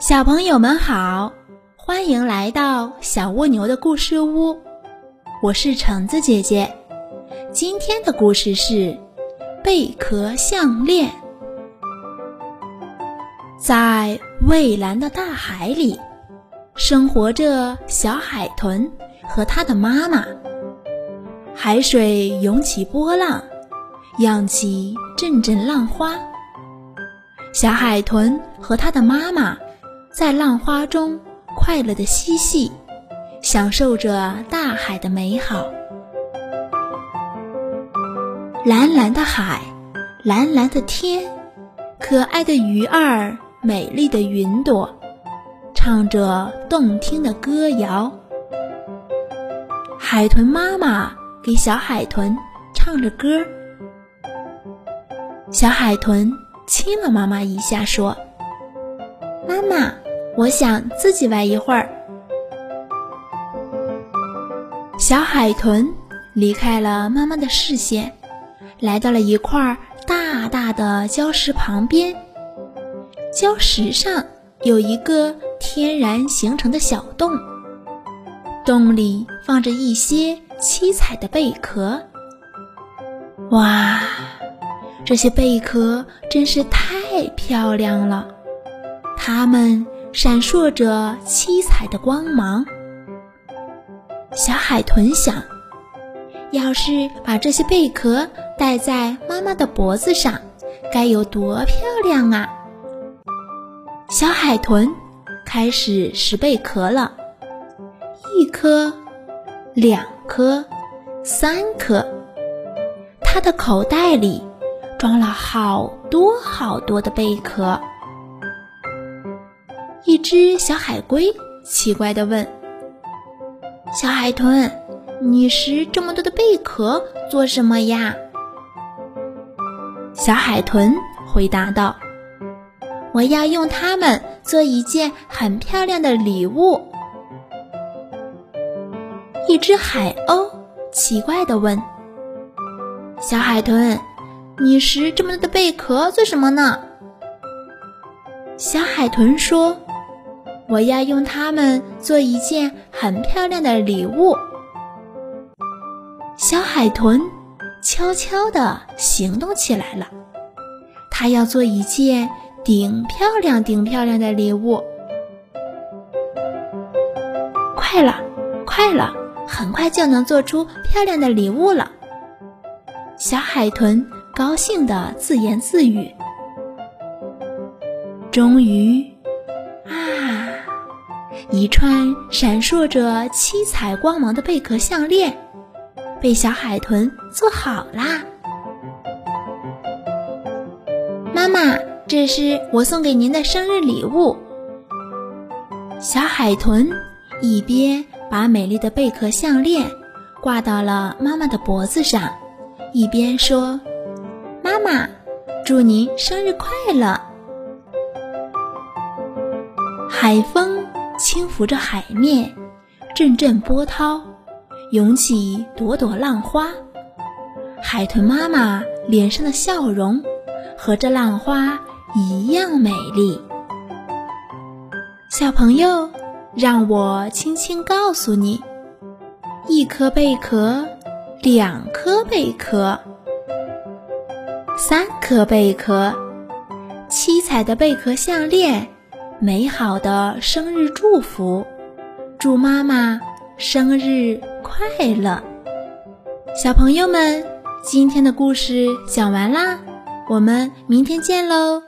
小朋友们好，欢迎来到小蜗牛的故事屋，我是橙子姐姐。今天的故事是贝壳项链。在蔚蓝的大海里，生活着小海豚和它的妈妈。海水涌起波浪，漾起阵阵浪花。小海豚和它的妈妈。在浪花中快乐的嬉戏，享受着大海的美好。蓝蓝的海，蓝蓝的天，可爱的鱼儿，美丽的云朵，唱着动听的歌谣。海豚妈妈给小海豚唱着歌，小海豚亲了妈妈一下，说：“妈妈。”我想自己玩一会儿。小海豚离开了妈妈的视线，来到了一块大大的礁石旁边。礁石上有一个天然形成的小洞，洞里放着一些七彩的贝壳。哇，这些贝壳真是太漂亮了，它们。闪烁着七彩的光芒。小海豚想，要是把这些贝壳戴在妈妈的脖子上，该有多漂亮啊！小海豚开始拾贝壳了，一颗，两颗，三颗，它的口袋里装了好多好多的贝壳。一只小海龟奇怪地问：“小海豚，你拾这么多的贝壳做什么呀？”小海豚回答道：“我要用它们做一件很漂亮的礼物。”一只海鸥奇怪地问：“小海豚，你拾这么多的贝壳做什么呢？”小海豚说。我要用它们做一件很漂亮的礼物。小海豚悄悄地行动起来了，它要做一件顶漂亮、顶漂亮的礼物。快了，快了，很快就能做出漂亮的礼物了。小海豚高兴地自言自语。终于。啊一串闪烁着七彩光芒的贝壳项链，被小海豚做好啦。妈妈，这是我送给您的生日礼物。小海豚一边把美丽的贝壳项链挂到了妈妈的脖子上，一边说：“妈妈，祝您生日快乐。”海风。轻拂着海面，阵阵波涛涌起，朵朵浪花。海豚妈妈脸上的笑容和这浪花一样美丽。小朋友，让我轻轻告诉你：一颗贝壳，两颗贝壳，三颗贝壳，七彩的贝壳项链。美好的生日祝福，祝妈妈生日快乐！小朋友们，今天的故事讲完啦，我们明天见喽。